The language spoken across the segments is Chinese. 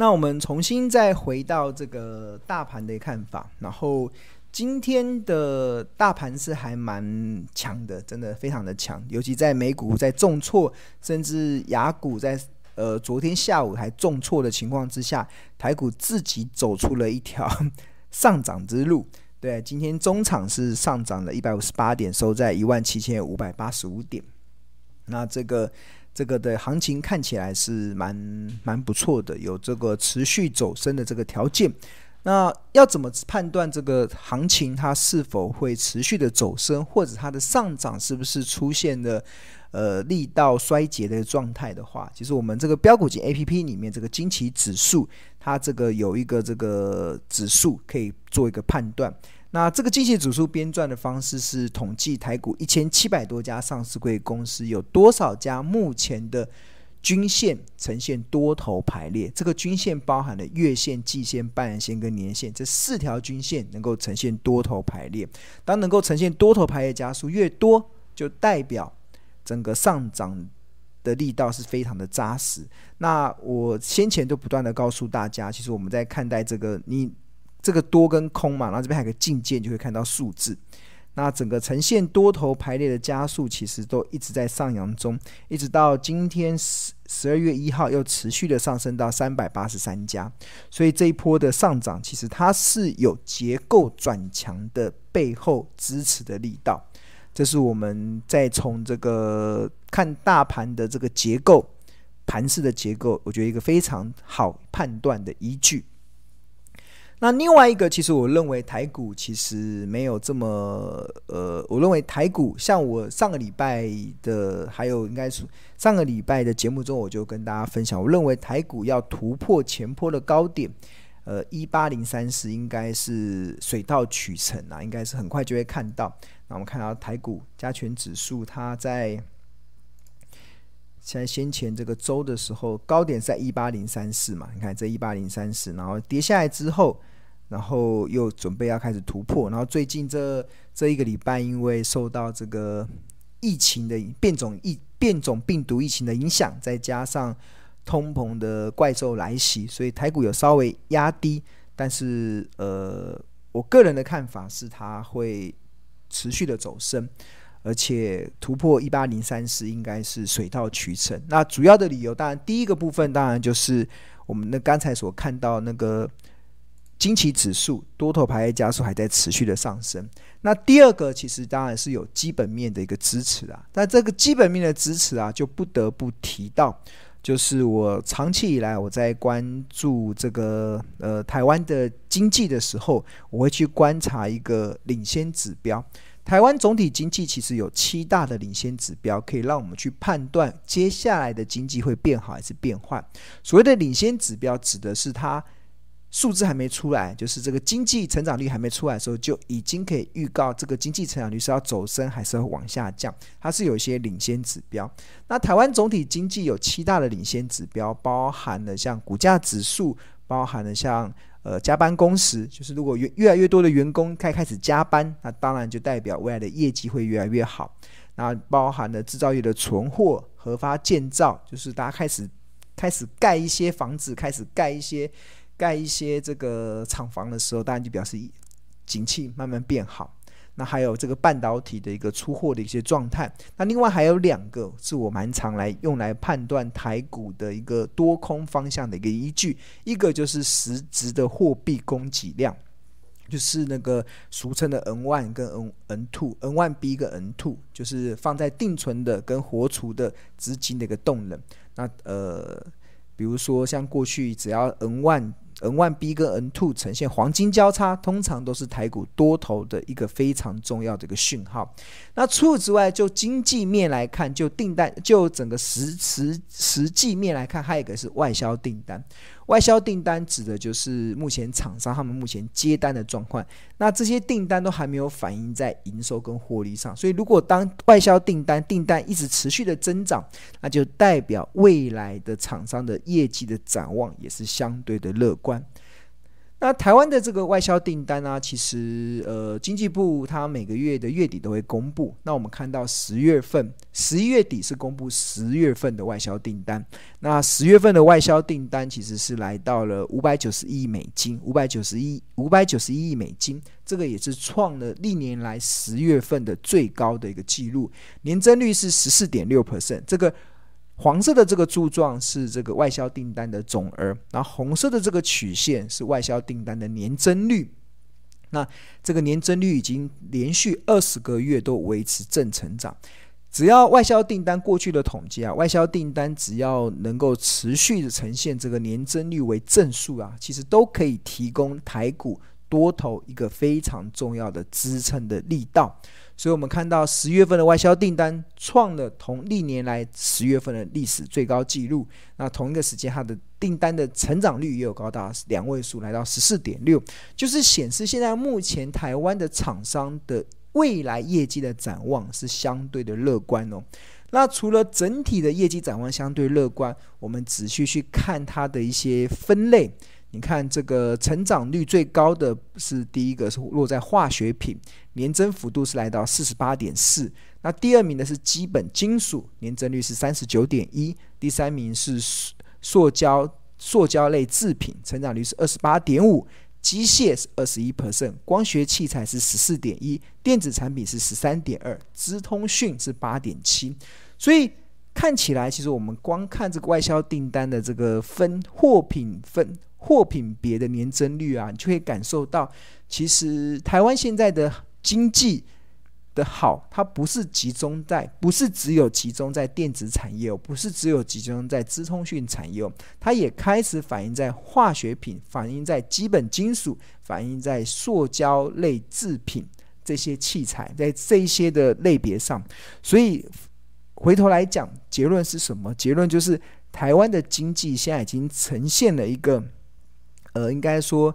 那我们重新再回到这个大盘的看法，然后今天的大盘是还蛮强的，真的非常的强，尤其在美股在重挫，甚至雅股在呃昨天下午还重挫的情况之下，台股自己走出了一条上涨之路。对，今天中场是上涨了一百五十八点，收在一万七千五百八十五点。那这个。这个的行情看起来是蛮蛮不错的，有这个持续走升的这个条件。那要怎么判断这个行情它是否会持续的走升，或者它的上涨是不是出现了呃力道衰竭的状态的话，其实我们这个标股金 A P P 里面这个惊奇指数，它这个有一个这个指数可以做一个判断。那这个惊奇指数编撰的方式是统计台股一千七百多家上市柜公司有多少家目前的均线呈现多头排列。这个均线包含了月线、季线、半年线跟年线这四条均线能够呈现多头排列。当能够呈现多头排列家数越多，就代表整个上涨的力道是非常的扎实。那我先前都不断的告诉大家，其实我们在看待这个你。这个多跟空嘛，然后这边还有个进阶，就会看到数字。那整个呈现多头排列的家数，其实都一直在上扬中，一直到今天十十二月一号又持续的上升到三百八十三家。所以这一波的上涨，其实它是有结构转强的背后支持的力道。这是我们在从这个看大盘的这个结构盘势的结构，我觉得一个非常好判断的依据。那另外一个，其实我认为台股其实没有这么呃，我认为台股像我上个礼拜的，还有应该是上个礼拜的节目中，我就跟大家分享，我认为台股要突破前坡的高点，呃，一八零三四应该是水到渠成啊，应该是很快就会看到。那我们看到台股加权指数，它在在先前这个周的时候，高点在一八零三四嘛，你看这一八零三四，然后跌下来之后。然后又准备要开始突破，然后最近这这一个礼拜，因为受到这个疫情的变种疫变种病毒疫情的影响，再加上通膨的怪兽来袭，所以台股有稍微压低。但是呃，我个人的看法是，它会持续的走升，而且突破一八零三四应该是水到渠成。那主要的理由，当然第一个部分当然就是我们的刚才所看到那个。惊奇指数多头排列加速还在持续的上升。那第二个其实当然是有基本面的一个支持啊。那这个基本面的支持啊，就不得不提到，就是我长期以来我在关注这个呃台湾的经济的时候，我会去观察一个领先指标。台湾总体经济其实有七大的领先指标，可以让我们去判断接下来的经济会变好还是变坏。所谓的领先指标，指的是它。数字还没出来，就是这个经济成长率还没出来的时候，就已经可以预告这个经济成长率是要走升还是要往下降。它是有一些领先指标。那台湾总体经济有七大的领先指标，包含了像股价指数，包含了像呃加班工时，就是如果越越来越多的员工开开始加班，那当然就代表未来的业绩会越来越好。那包含了制造业的存货、核发建造，就是大家开始开始盖一些房子，开始盖一些。盖一些这个厂房的时候，当然就表示景气慢慢变好。那还有这个半导体的一个出货的一些状态。那另外还有两个是我蛮常来用来判断台股的一个多空方向的一个依据，一个就是实质的货币供给量，就是那个俗称的 N one 跟 N N two，N one B 跟 N two，就是放在定存的跟活储的资金的一个动能。那呃，比如说像过去只要 N one N one B 跟 N two 呈现黄金交叉，通常都是台股多头的一个非常重要的一个讯号。那除此之外，就经济面来看，就订单，就整个实实实际面来看，还有一个是外销订单。外销订单指的就是目前厂商他们目前接单的状况，那这些订单都还没有反映在营收跟获利上，所以如果当外销订单订单一直持续的增长，那就代表未来的厂商的业绩的展望也是相对的乐观。那台湾的这个外销订单啊，其实呃，经济部它每个月的月底都会公布。那我们看到十月份、十一月底是公布十月份的外销订单。那十月份的外销订单其实是来到了五百九十亿美金，五百九十亿、五百九十一亿美金，这个也是创了历年来十月份的最高的一个记录，年增率是十四点六 percent。这个。黄色的这个柱状是这个外销订单的总额，然后红色的这个曲线是外销订单的年增率。那这个年增率已经连续二十个月都维持正成长。只要外销订单过去的统计啊，外销订单只要能够持续的呈现这个年增率为正数啊，其实都可以提供台股多头一个非常重要的支撑的力道。所以，我们看到十月份的外销订单创了同历年来十月份的历史最高纪录。那同一个时间，它的订单的成长率也有高达两位数，来到十四点六，就是显示现在目前台湾的厂商的未来业绩的展望是相对的乐观哦。那除了整体的业绩展望相对乐观，我们仔细去看它的一些分类。你看这个成长率最高的是第一个是落在化学品，年增幅度是来到四十八点四。那第二名的是基本金属，年增率是三十九点一。第三名是塑胶塑胶类制品，成长率是二十八点五。机械是二十一 percent，光学器材是十四点一，电子产品是十三点二，资通讯是八点七。所以看起来，其实我们光看这个外销订单的这个分货品分。货品别的年增率啊，你就会感受到，其实台湾现在的经济的好，它不是集中在，不是只有集中在电子产业，不是只有集中在资通讯产业，它也开始反映在化学品，反映在基本金属，反映在塑胶类制品这些器材，在这些的类别上。所以回头来讲，结论是什么？结论就是台湾的经济现在已经呈现了一个。呃，应该说，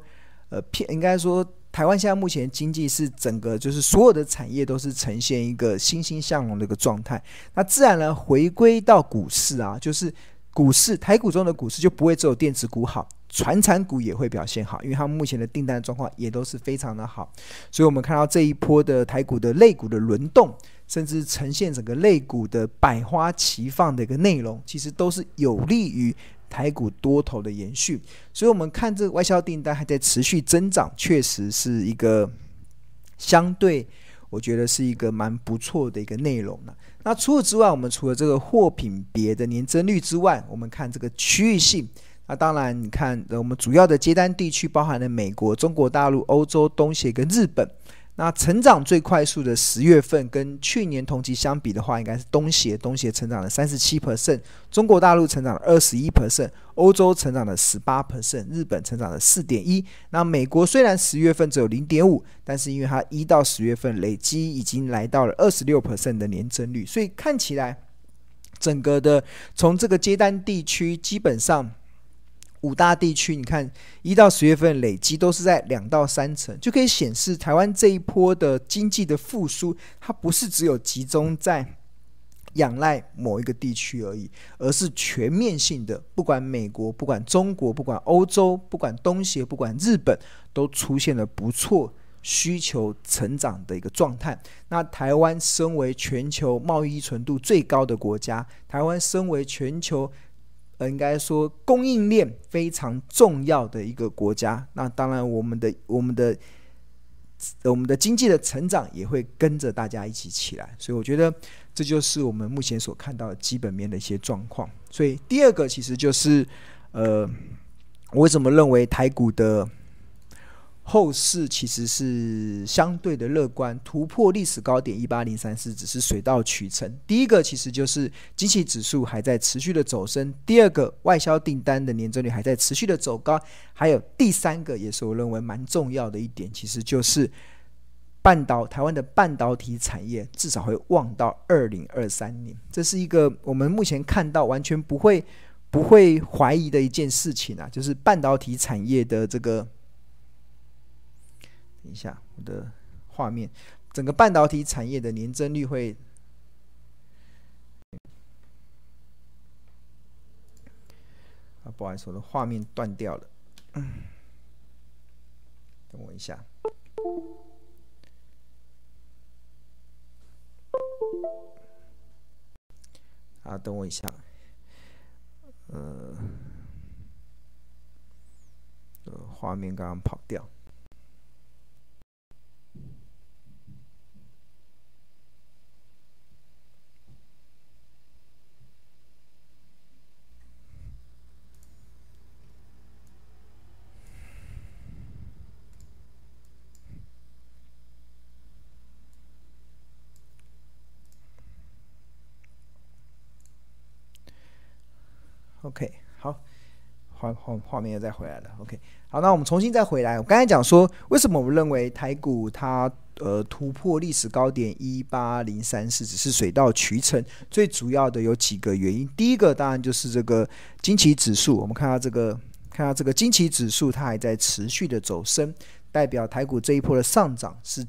呃，偏应该说，台湾现在目前经济是整个就是所有的产业都是呈现一个欣欣向荣的一个状态。那自然呢，回归到股市啊，就是股市台股中的股市就不会只有电子股好，传产股也会表现好，因为他们目前的订单状况也都是非常的好。所以我们看到这一波的台股的类股的轮动，甚至呈现整个类股的百花齐放的一个内容，其实都是有利于。台股多头的延续，所以我们看这个外销订单还在持续增长，确实是一个相对，我觉得是一个蛮不错的一个内容了。那除此之外，我们除了这个货品别的年增率之外，我们看这个区域性。那当然，你看我们主要的接单地区包含了美国、中国大陆、欧洲、东协跟日本。那成长最快速的十月份，跟去年同期相比的话，应该是东协，东协成长了三十七 percent，中国大陆成长了二十一 percent，欧洲成长了十八 percent，日本成长了四点一。那美国虽然十月份只有零点五，但是因为它一到十月份累积已经来到了二十六 percent 的年增率，所以看起来整个的从这个接单地区基本上。五大地区，你看一到十月份累积都是在两到三成，就可以显示台湾这一波的经济的复苏，它不是只有集中在仰赖某一个地区而已，而是全面性的。不管美国，不管中国，不管欧洲，不管东协，不管日本，都出现了不错需求成长的一个状态。那台湾身为全球贸易依存度最高的国家，台湾身为全球。应该说，供应链非常重要的一个国家。那当然，我们的、我们的、我们的经济的成长也会跟着大家一起起来。所以，我觉得这就是我们目前所看到的基本面的一些状况。所以，第二个其实就是，呃，我为什么认为台股的。后市其实是相对的乐观，突破历史高点一八零三四只是水到渠成。第一个其实就是经济指数还在持续的走升，第二个外销订单的年增率还在持续的走高，还有第三个也是我认为蛮重要的一点，其实就是半导台湾的半导体产业至少会旺到二零二三年，这是一个我们目前看到完全不会不会怀疑的一件事情啊，就是半导体产业的这个。等一下，我的画面，整个半导体产业的年增率会啊，不好意思，我的画面断掉了。等我一下。啊，等我一下。呃，呃，画面刚刚跑掉。OK，好，画画画面又再回来了。OK，好，那我们重新再回来。我刚才讲说，为什么我们认为台股它呃突破历史高点一八零三四只是水到渠成？最主要的有几个原因。第一个当然就是这个惊奇指数，我们看到这个看到这个惊奇指数它还在持续的走升，代表台股这一波的上涨是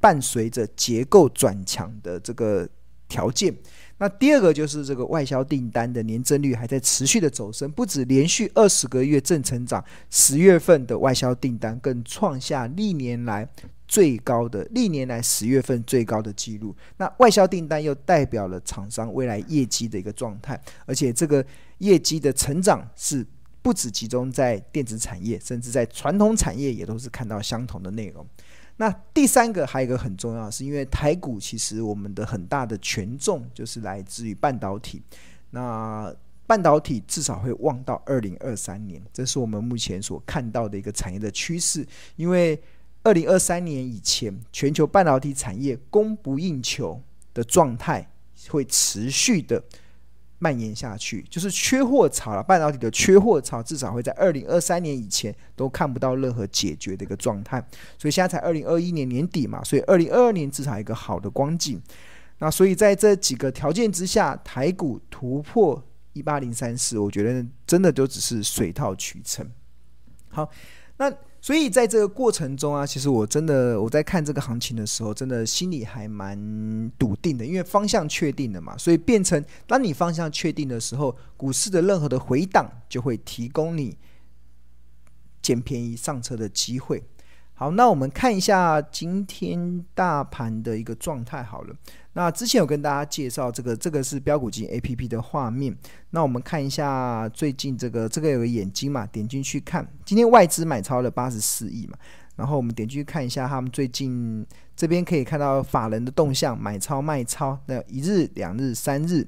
伴随着结构转强的这个条件。那第二个就是这个外销订单的年增率还在持续的走升，不止连续二十个月正成长，十月份的外销订单更创下历年来最高的历年来十月份最高的纪录。那外销订单又代表了厂商未来业绩的一个状态，而且这个业绩的成长是不止集中在电子产业，甚至在传统产业也都是看到相同的内容。那第三个还有一个很重要，是因为台股其实我们的很大的权重就是来自于半导体。那半导体至少会旺到二零二三年，这是我们目前所看到的一个产业的趋势。因为二零二三年以前，全球半导体产业供不应求的状态会持续的。蔓延下去，就是缺货潮了。半导体的缺货潮至少会在二零二三年以前都看不到任何解决的一个状态。所以现在才二零二一年年底嘛，所以二零二二年至少一个好的光景。那所以在这几个条件之下，台股突破一八零三四，我觉得真的就只是水到渠成。好，那。所以在这个过程中啊，其实我真的我在看这个行情的时候，真的心里还蛮笃定的，因为方向确定了嘛。所以变成当你方向确定的时候，股市的任何的回档就会提供你捡便宜上车的机会。好，那我们看一下今天大盘的一个状态好了。那之前有跟大家介绍这个，这个是标股金 A P P 的画面。那我们看一下最近这个，这个有个眼睛嘛，点进去看，今天外资买超了八十四亿嘛。然后我们点进去看一下他们最近这边可以看到法人的动向，买超卖超，那一日、两日、三日，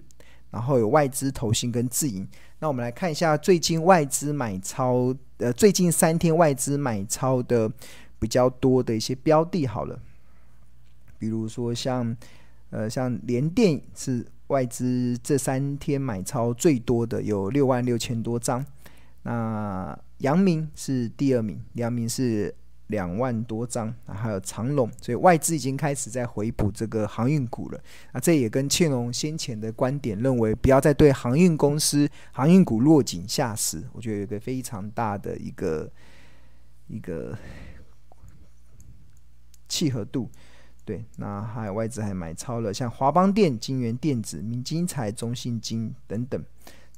然后有外资投信跟自营。那我们来看一下最近外资买超，呃，最近三天外资买超的比较多的一些标的，好了，比如说像。呃，像联电是外资这三天买超最多的，有六万六千多张。那阳明是第二名，阳明是两万多张。还有长龙，所以外资已经开始在回补这个航运股了。那这也跟庆隆先前的观点认为，不要再对航运公司、航运股落井下石，我觉得有一个非常大的一个一个契合度。对，那还有外资还买超了，像华邦电、金元电子、明金财、中信金等等，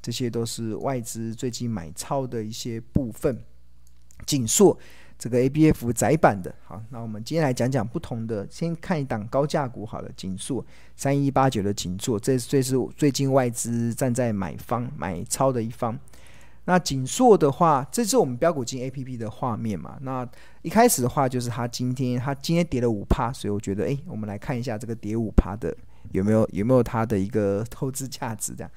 这些都是外资最近买超的一些部分。景硕这个 ABF 载版的，好，那我们今天来讲讲不同的，先看一档高价股好了，景硕三一八九的景硕，这这是最近外资站在买方买超的一方。那景硕的话，这是我们标股金 A P P 的画面嘛？那一开始的话，就是它今天它今天跌了五趴，所以我觉得，诶，我们来看一下这个跌五趴的有没有有没有它的一个投资价值这样。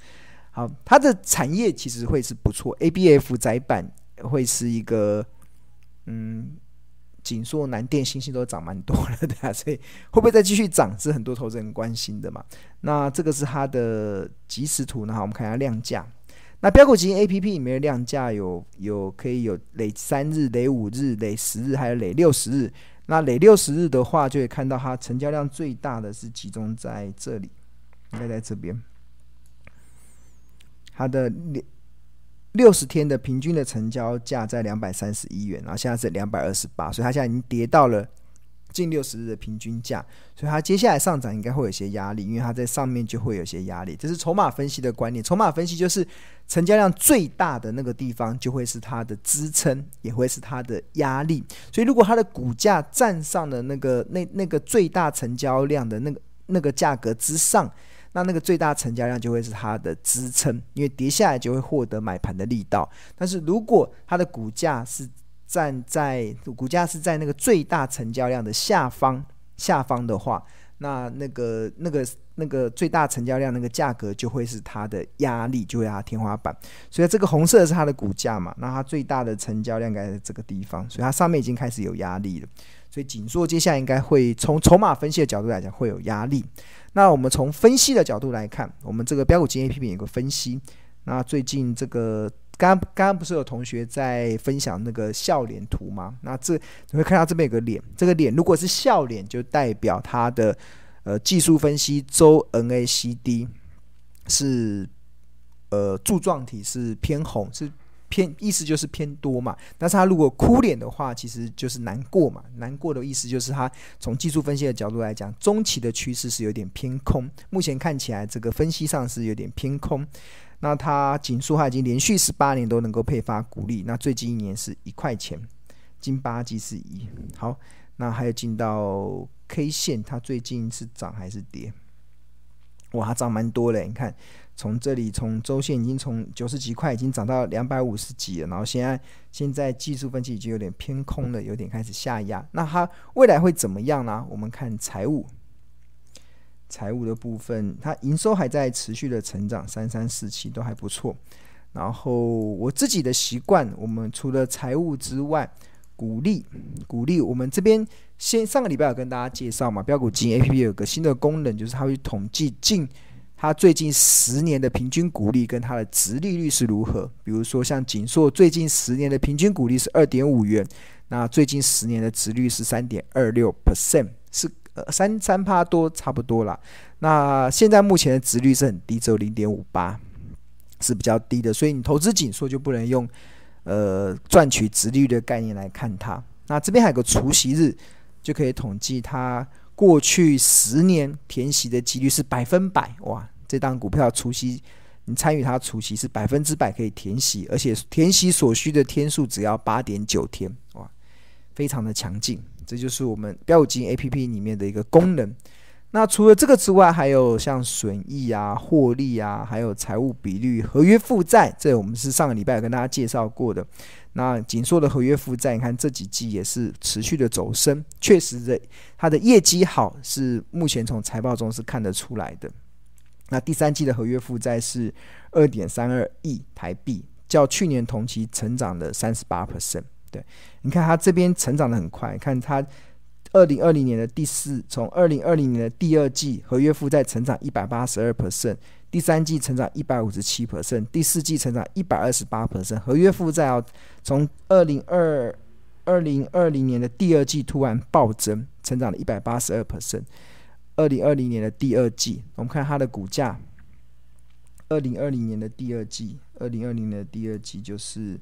好，它的产业其实会是不错，A B F 载板会是一个，嗯，景硕、南电、欣兴都涨蛮多了的，所以会不会再继续涨，是很多投资人关心的嘛？那这个是它的即时图，那好，我们看一下量价。那标股基金 A P P 里面的量价有有可以有累三日、累五日、累十日，还有累六十日。那累六十日的话，就会看到它成交量最大的是集中在这里，应该在这边。它的六六十天的平均的成交价在两百三十一元，然后现在是两百二十八，所以它现在已经跌到了近六十日的平均价，所以它接下来上涨应该会有些压力，因为它在上面就会有些压力。这是筹码分析的观念，筹码分析就是成交量最大的那个地方就会是它的支撑，也会是它的压力。所以如果它的股价站上了那个那那个最大成交量的那个那个价格之上，那那个最大成交量就会是它的支撑，因为跌下来就会获得买盘的力道。但是如果它的股价是站在股价是在那个最大成交量的下方，下方的话，那那个那个那个最大成交量那个价格就会是它的压力，就会是它天花板。所以这个红色是它的股价嘛，那它最大的成交量应该在这个地方，所以它上面已经开始有压力了。所以紧缩接下来应该会从筹码分析的角度来讲会有压力。那我们从分析的角度来看，我们这个标股金 APP 有个分析，那最近这个。刚刚刚不是有同学在分享那个笑脸图吗？那这你会看到这边有个脸，这个脸如果是笑脸，就代表它的呃技术分析周 NACD 是呃柱状体是偏红，是偏意思就是偏多嘛。但是它如果哭脸的话，其实就是难过嘛。难过的意思就是它从技术分析的角度来讲，中期的趋势是有点偏空。目前看起来这个分析上是有点偏空。那它景硕它已经连续十八年都能够配发股利，那最近一年是一块钱，近八季是一。好，那还有进到 K 线，它最近是涨还是跌？哇，它涨蛮多嘞！你看，从这里从周线已经从九十几块已经涨到两百五十几了，然后现在现在技术分析已经有点偏空了，有点开始下压。那它未来会怎么样呢？我们看财务。财务的部分，它营收还在持续的成长，三三四七都还不错。然后我自己的习惯，我们除了财务之外，股利，股利，我们这边先上个礼拜有跟大家介绍嘛，标股金 APP 有个新的功能，就是它会统计近它最近十年的平均股利跟它的殖利率是如何。比如说像景硕最近十年的平均股利是二点五元，那最近十年的殖率是三点二六 percent，是。呃三三趴多差不多啦。那现在目前的殖率是很低，只有零点五八，是比较低的。所以你投资紧缩就不能用呃赚取殖利率的概念来看它。那这边还有个除息日，就可以统计它过去十年填息的几率是百分百。哇，这档股票除息，你参与它除息是百分之百可以填息，而且填息所需的天数只要八点九天。哇，非常的强劲。这就是我们飙股基金 APP 里面的一个功能。那除了这个之外，还有像损益啊、获利啊，还有财务比率、合约负债，这我们是上个礼拜有跟大家介绍过的。那紧缩的合约负债，你看这几季也是持续的走升，确实的，它的业绩好是目前从财报中是看得出来的。那第三季的合约负债是二点三二亿台币，较去年同期成长了三十八 percent。对，你看它这边成长的很快，看它二零二零年的第四，从二零二零年的第二季合约负债成长一百八十二 percent，第三季成长一百五十七 percent，第四季成长一百二十八 percent，合约负债啊，从二零二二零二零年的第二季突然暴增，成长了一百八十二 percent，二零二零年的第二季，我们看它的股价，二零二零年的第二季，二零二零年的第二季就是。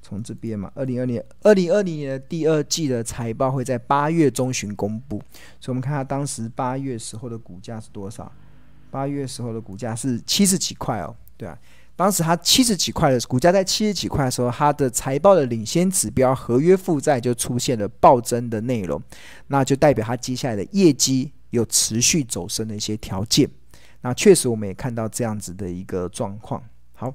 从这边嘛，二零二零二零二零年的第二季的财报会在八月中旬公布，所以我们看下当时八月时候的股价是多少？八月时候的股价是七十几块哦，对啊，当时它七十几块的股价在七十几块的时候，它的财报的领先指标合约负债就出现了暴增的内容，那就代表它接下来的业绩有持续走升的一些条件。那确实我们也看到这样子的一个状况。好。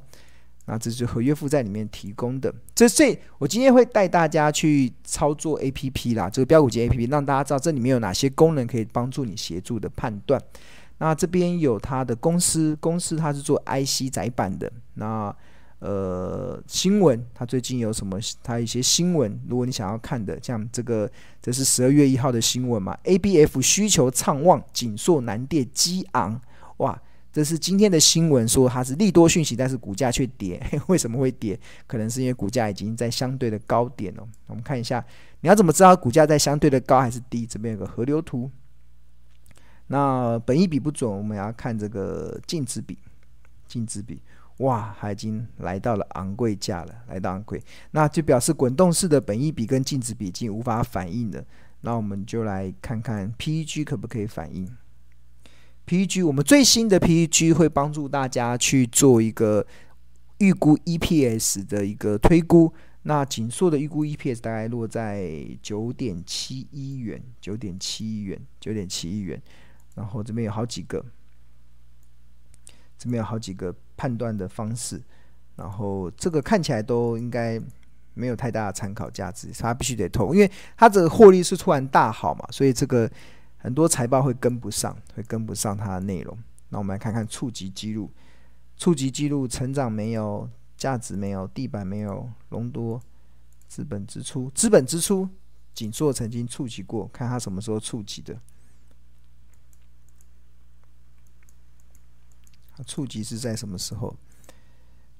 那这是合约负债里面提供的，这所以我今天会带大家去操作 APP 啦，这个标股金 APP，让大家知道这里面有哪些功能可以帮助你协助的判断。那这边有它的公司，公司它是做 IC 载板的。那呃新闻，它最近有什么？它一些新闻，如果你想要看的，像这个这是十二月一号的新闻嘛，ABF 需求畅旺，紧缩南电激昂，哇！这是今天的新闻，说它是利多讯息，但是股价却跌。为什么会跌？可能是因为股价已经在相对的高点了。我们看一下，你要怎么知道股价在相对的高还是低？这边有个河流图。那本益比不准，我们要看这个净值比。净值比，哇，它已经来到了昂贵价了，来到昂贵，那就表示滚动式的本益比跟净值比已经无法反映了。那我们就来看看 PEG 可不可以反应。PEG 我们最新的 PEG 会帮助大家去做一个预估 EPS 的一个推估。那紧缩的预估 EPS 大概落在九点七一元，九点七一元，九点七一元。然后这边有好几个，这边有好几个判断的方式。然后这个看起来都应该没有太大的参考价值，它必须得投，因为它这个获利是突然大好嘛，所以这个很多财报会跟不上，会跟不上它的内容。那我们来看看触及记录，触及记录成长没有，价值没有，地板没有，隆多资本支出，资本支出，景硕曾经触及过，看它什么时候触及的。触及是在什么时候？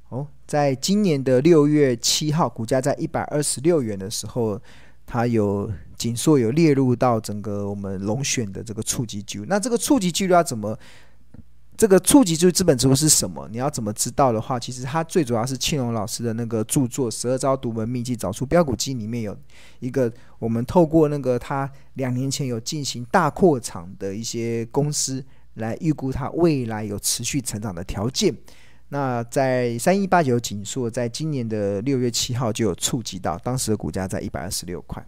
哦，在今年的六月七号，股价在一百二十六元的时候，它有景硕有列入到整个我们龙选的这个触及记录。那这个触及记录要怎么？这个触及就是资本支出是什么？你要怎么知道的话，其实它最主要是庆荣老师的那个著作《十二招独门秘籍找出标股机》里面有一个，我们透过那个他两年前有进行大扩厂的一些公司来预估它未来有持续成长的条件。那在三一八九景硕，在今年的六月七号就有触及到，当时的股价在一百二十六块。